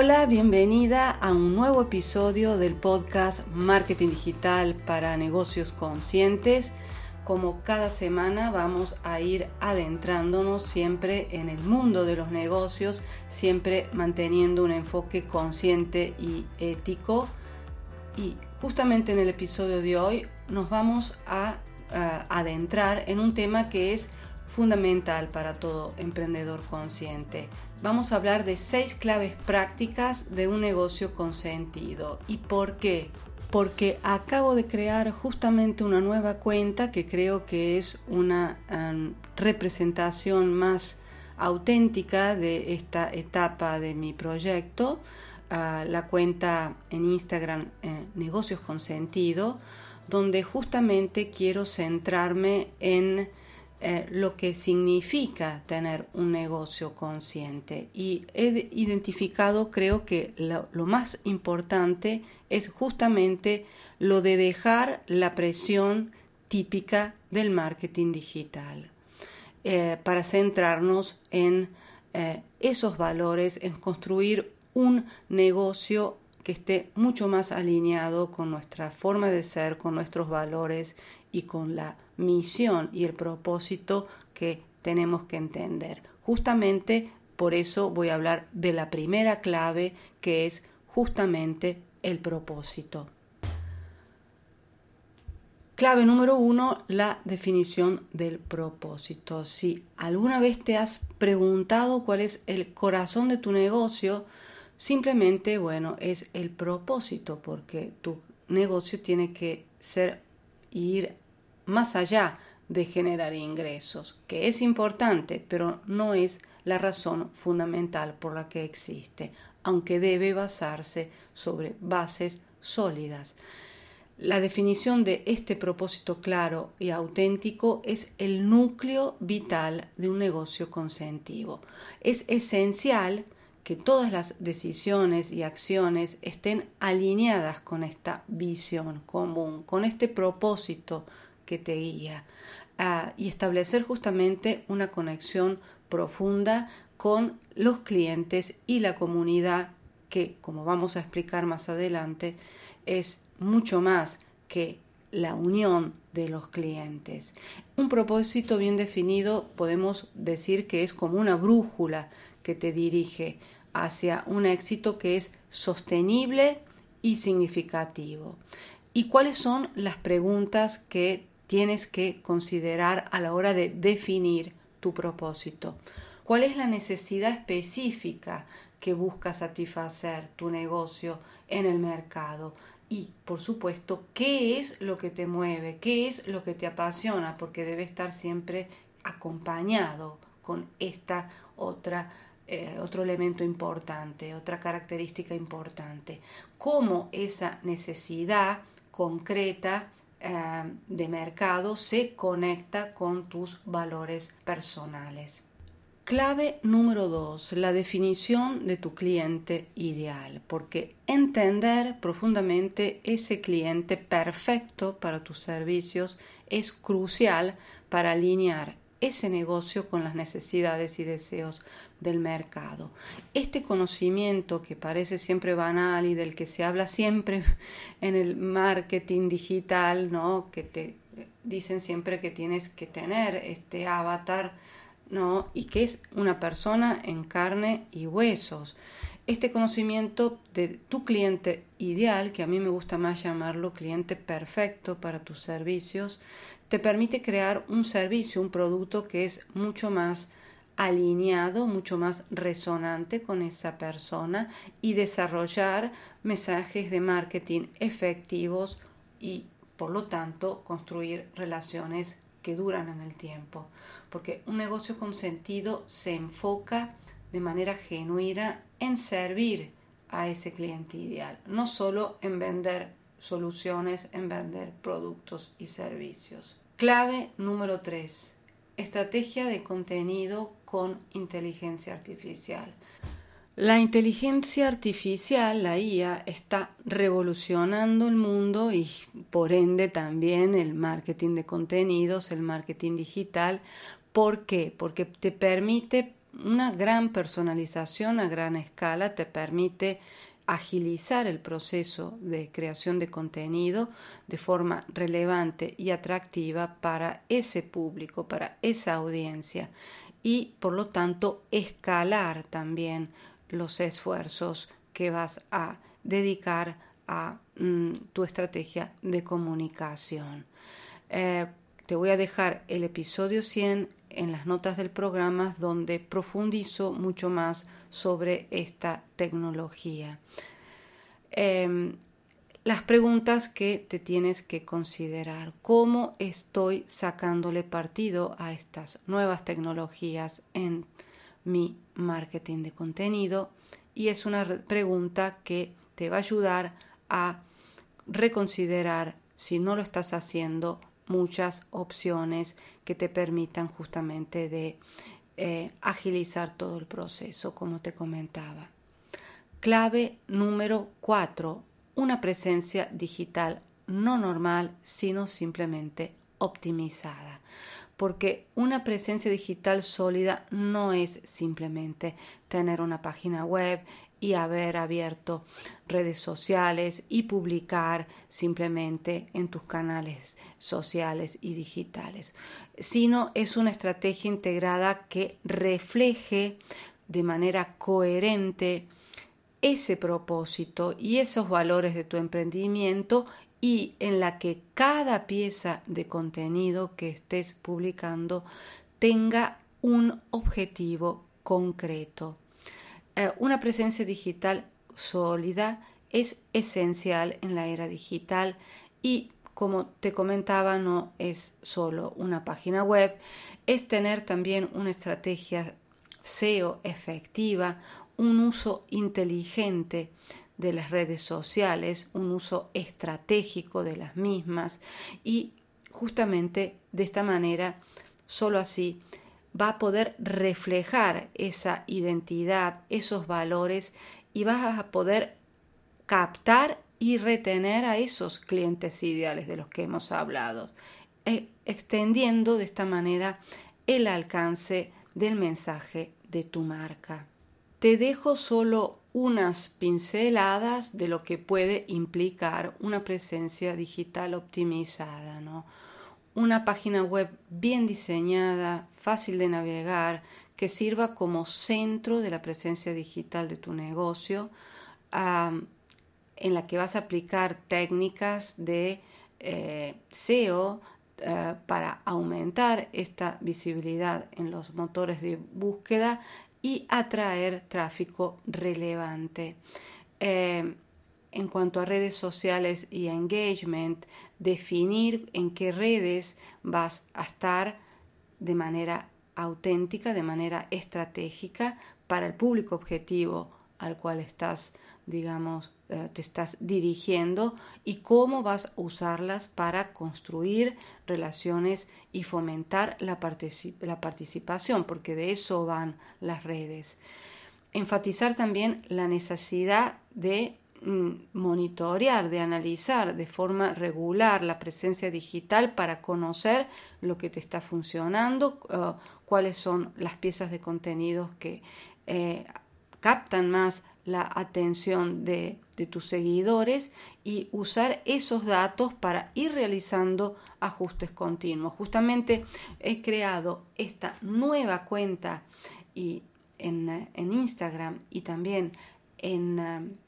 Hola, bienvenida a un nuevo episodio del podcast Marketing Digital para Negocios Conscientes. Como cada semana vamos a ir adentrándonos siempre en el mundo de los negocios, siempre manteniendo un enfoque consciente y ético. Y justamente en el episodio de hoy nos vamos a, a adentrar en un tema que es fundamental para todo emprendedor consciente. Vamos a hablar de seis claves prácticas de un negocio con sentido. ¿Y por qué? Porque acabo de crear justamente una nueva cuenta que creo que es una um, representación más auténtica de esta etapa de mi proyecto. Uh, la cuenta en Instagram eh, Negocios con Sentido, donde justamente quiero centrarme en eh, lo que significa tener un negocio consciente. Y he identificado, creo que lo, más importante es justamente lo de dejar la presión típica del marketing digital eh, para centrarnos en eh, esos valores, en construir un negocio que esté mucho más alineado con nuestra forma de ser, con nuestros valores y con la misión y el propósito que tenemos que entender. Justamente por eso voy a hablar de la primera clave que es justamente el propósito. Clave número uno, la definición del propósito. Si alguna vez te has preguntado cuál es el corazón de tu negocio, simplemente, bueno, es el propósito, porque tu negocio tiene que ser ir más allá de generar ingresos, que es importante, pero no es la razón fundamental por la que existe, aunque debe basarse sobre bases sólidas. La definición de este propósito claro y auténtico es el núcleo vital de un negocio consentivo. Es esencial que todas las decisiones y acciones estén alineadas con esta visión común, con este propósito que te guía ah, y establecer justamente una conexión profunda con los clientes y la comunidad que, como vamos a explicar más adelante, es mucho más que la unión de los clientes. Un propósito bien definido podemos decir que es como una brújula que te dirige hacia un éxito que es sostenible y significativo. ¿Y cuáles son las preguntas que tienes que considerar a la hora de definir tu propósito. ¿Cuál es la necesidad específica que busca satisfacer tu negocio en el mercado? Y, por supuesto, ¿qué es lo que te mueve? ¿Qué es lo que te apasiona? Porque debe estar siempre acompañado con esta otra eh, otro elemento importante, otra característica importante. Cómo esa necesidad concreta eh, de mercado se conecta con tus valores personales. Clave número dos, la definición de tu cliente ideal, porque entender profundamente ese cliente perfecto para tus servicios es crucial para alinear ese negocio con las necesidades y deseos del mercado. Este conocimiento que parece siempre banal y del que se habla siempre en el marketing digital, ¿no? que te dicen siempre que tienes que tener este avatar, ¿no? y que es una persona en carne y huesos. Este conocimiento de tu cliente ideal, que a mí me gusta más llamarlo cliente perfecto para tus servicios, te permite crear un servicio, un producto que es mucho más alineado, mucho más resonante con esa persona y desarrollar mensajes de marketing efectivos y por lo tanto construir relaciones que duran en el tiempo. Porque un negocio con sentido se enfoca de manera genuina en servir a ese cliente ideal, no solo en vender soluciones, en vender productos y servicios. Clave número 3. Estrategia de contenido con inteligencia artificial. La inteligencia artificial, la IA, está revolucionando el mundo y por ende también el marketing de contenidos, el marketing digital. ¿Por qué? Porque te permite una gran personalización a gran escala, te permite agilizar el proceso de creación de contenido de forma relevante y atractiva para ese público, para esa audiencia y por lo tanto escalar también los esfuerzos que vas a dedicar a mm, tu estrategia de comunicación. Eh, te voy a dejar el episodio 100 en las notas del programa donde profundizo mucho más sobre esta tecnología. Em, las preguntas que te tienes que considerar. ¿Cómo estoy sacándole partido a estas nuevas tecnologías en mi marketing de contenido y es una pregunta que te va a ayudar a reconsiderar si no lo estás haciendo muchas opciones que te permitan justamente de eh, agilizar todo el proceso como te comentaba. Clave número 4. Una presencia digital no normal, sino simplemente optimizada porque una presencia digital sólida no es simplemente tener una página web y haber abierto redes sociales y publicar simplemente en tus canales sociales y digitales, sino es una estrategia integrada que refleje de manera coherente ese propósito y esos valores de tu emprendimiento y en la que cada pieza de contenido que estés publicando tenga un objetivo concreto. Eh, una presencia digital sólida es esencial en la era digital y como te comentaba no es solo una página web, es tener también una estrategia SEO efectiva, un uso inteligente de las redes sociales, un uso estratégico de las mismas y justamente de esta manera, solo así, va a poder reflejar esa identidad, esos valores y vas a poder captar y retener a esos clientes ideales de los que hemos hablado, e, extendiendo de esta manera el alcance del mensaje de tu marca. Te dejo solo unas pinceladas de lo que puede implicar una presencia digital optimizada, ¿no? Una página web bien diseñada, fácil de navegar, que sirva como centro de la presencia digital de tu negocio, en la que vas a aplicar técnicas de eh, SEO eh, para aumentar esta visibilidad en los motores de búsqueda y atraer tráfico relevante. Eh, en cuanto a redes sociales y engagement, definir en qué redes vas a estar de manera auténtica, de manera estratégica para el público objetivo al cual estás digamos, eh, te estás dirigiendo y cómo vas a usarlas para construir relaciones y fomentar la, la participación, porque de eso van las redes. Enfatizar también la necesidad de monitorear, de analizar de forma regular la presencia digital para conocer lo que te está funcionando, eh, cuáles son las piezas de contenidos que eh, captan más la atención de, tus seguidores y usar esos datos para ir realizando ajustes continuos. Justamente he creado esta nueva cuenta y en, Instagram y también en,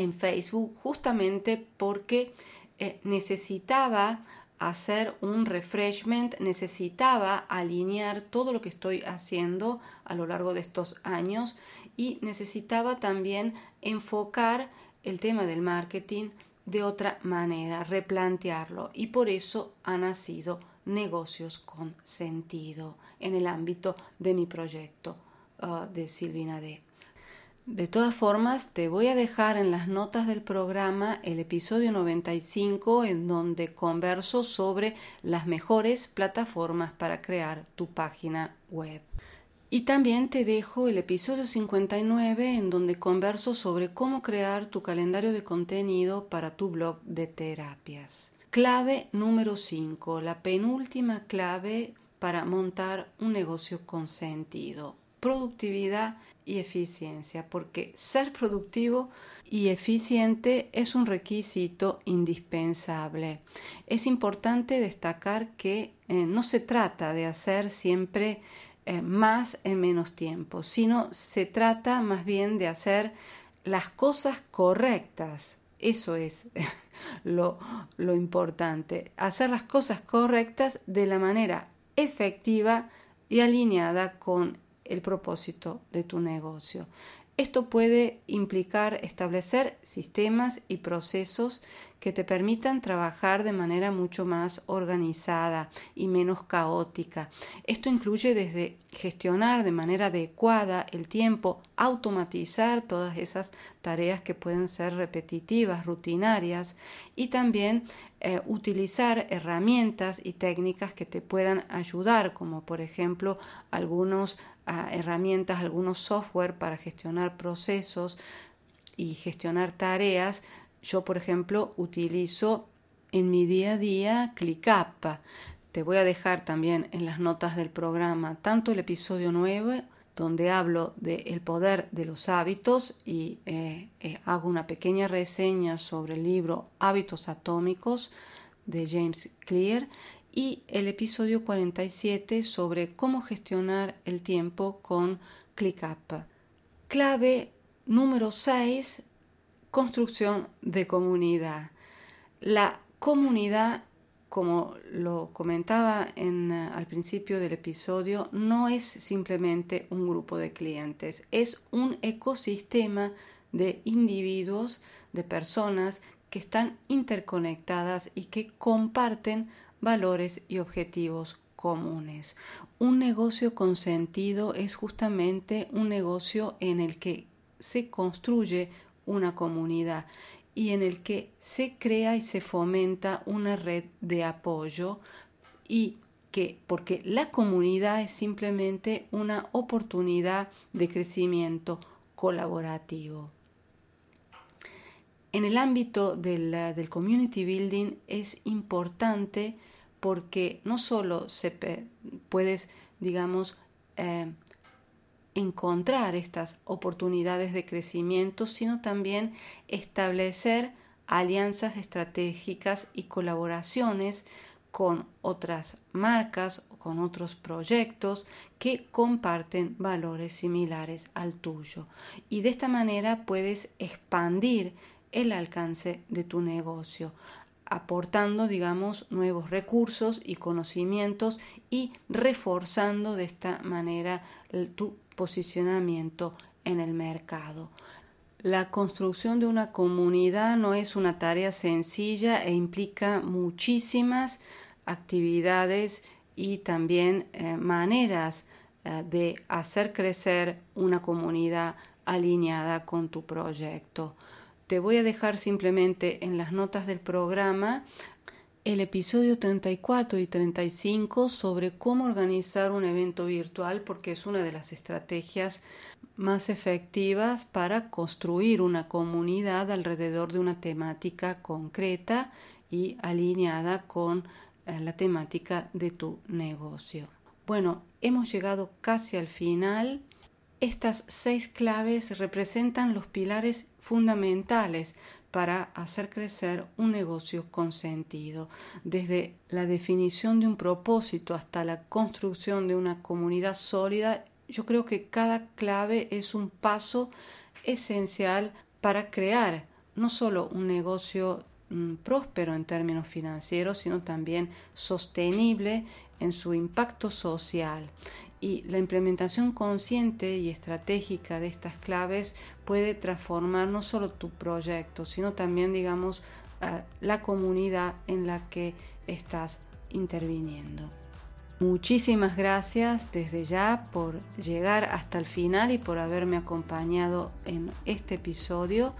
en, Facebook justamente porque eh, necesitaba hacer un refreshment, necesitaba alinear todo lo que estoy haciendo a lo largo de estos años y necesitaba también enfocar el tema del marketing de otra manera, replantearlo y por eso ha nacido negocios con sentido en el ámbito de mi proyecto uh, de Silvina D. De todas formas, te voy a dejar en las notas del programa el episodio 95 en donde converso sobre las mejores plataformas para crear tu página web. Y también te dejo el episodio 59 en donde converso sobre cómo crear tu calendario de contenido para tu blog de terapias. Clave número 5, la penúltima clave para montar un negocio con sentido. Productividad y eficiencia, porque ser productivo y eficiente es un requisito indispensable. Es importante destacar que eh, no se trata de hacer siempre eh, más en menos tiempo, sino se trata más bien de hacer las cosas correctas. Eso es lo, lo importante, hacer las cosas correctas de la manera efectiva y alineada con el propósito de tu negocio. Esto puede implicar establecer sistemas y procesos que te permitan trabajar de manera mucho más organizada y menos caótica. Esto incluye desde gestionar de manera adecuada el tiempo, automatizar todas esas tareas que pueden ser repetitivas, rutinarias y también eh, utilizar herramientas y técnicas que te puedan ayudar, como por ejemplo algunos herramientas, algunos software para gestionar procesos y gestionar tareas. Yo, por ejemplo, utilizo en mi día a día ClickUp. Te voy a dejar también en las notas del programa tanto el episodio 9, donde hablo del poder de los hábitos y eh, eh, hago una pequeña reseña sobre el libro Hábitos Atómicos de James Clear, y el episodio 47 sobre cómo gestionar el tiempo con ClickUp. Clave número 6, construcción de comunidad. La comunidad, como lo comentaba en, al principio del episodio, no es simplemente un grupo de clientes, es un ecosistema de individuos, de personas que están interconectadas y que comparten valores y objetivos comunes. Un negocio con sentido es justamente un negocio en el que se construye una comunidad y en el que se crea y se fomenta una red de apoyo y que porque la comunidad es simplemente una oportunidad de crecimiento colaborativo. En el ámbito del, del community building es importante porque no solo se puedes, digamos, eh, encontrar estas oportunidades de crecimiento, sino también establecer alianzas estratégicas y colaboraciones con otras marcas o con otros proyectos que comparten valores similares al tuyo. Y de esta manera puedes expandir el alcance de tu negocio aportando, digamos, nuevos recursos y conocimientos y reforzando de esta manera tu posicionamiento en el mercado. La construcción de una comunidad no es una tarea sencilla e implica muchísimas actividades y también eh, maneras eh, de hacer crecer una comunidad alineada con tu proyecto. Te voy a dejar simplemente en las notas del programa el episodio 34 y 35 sobre cómo organizar un evento virtual porque es una de las estrategias más efectivas para construir una comunidad alrededor de una temática concreta y alineada con eh, la temática de tu negocio. Bueno, hemos llegado casi al final. Estas seis claves representan los pilares fundamentales para hacer crecer un negocio con sentido, desde la definición de un propósito hasta la construcción de una comunidad sólida. Yo creo que cada clave es un paso esencial para crear no solo un negocio mm, próspero en términos financieros, sino también sostenible en su impacto social y la implementación consciente y estratégica de estas claves puede transformar no solo tu proyecto, sino también, digamos, la comunidad en la que estás interviniendo. Muchísimas gracias desde ya por llegar hasta el final y por haberme acompañado en este episodio.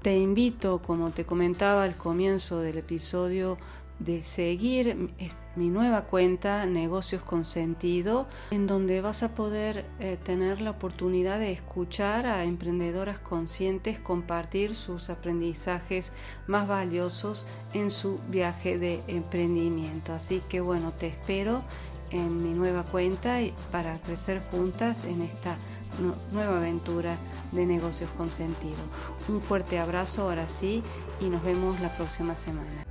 Te invito, como te comentaba al comienzo del episodio, de seguir mi nueva cuenta Negocios con Sentido, en donde vas a poder eh, tener la oportunidad de escuchar a emprendedoras conscientes compartir sus aprendizajes más valiosos en su viaje de emprendimiento. Así que bueno, te espero en mi nueva cuenta para crecer juntas en esta nueva aventura de negocios con sentido. Un fuerte abrazo ahora sí y nos vemos la próxima semana.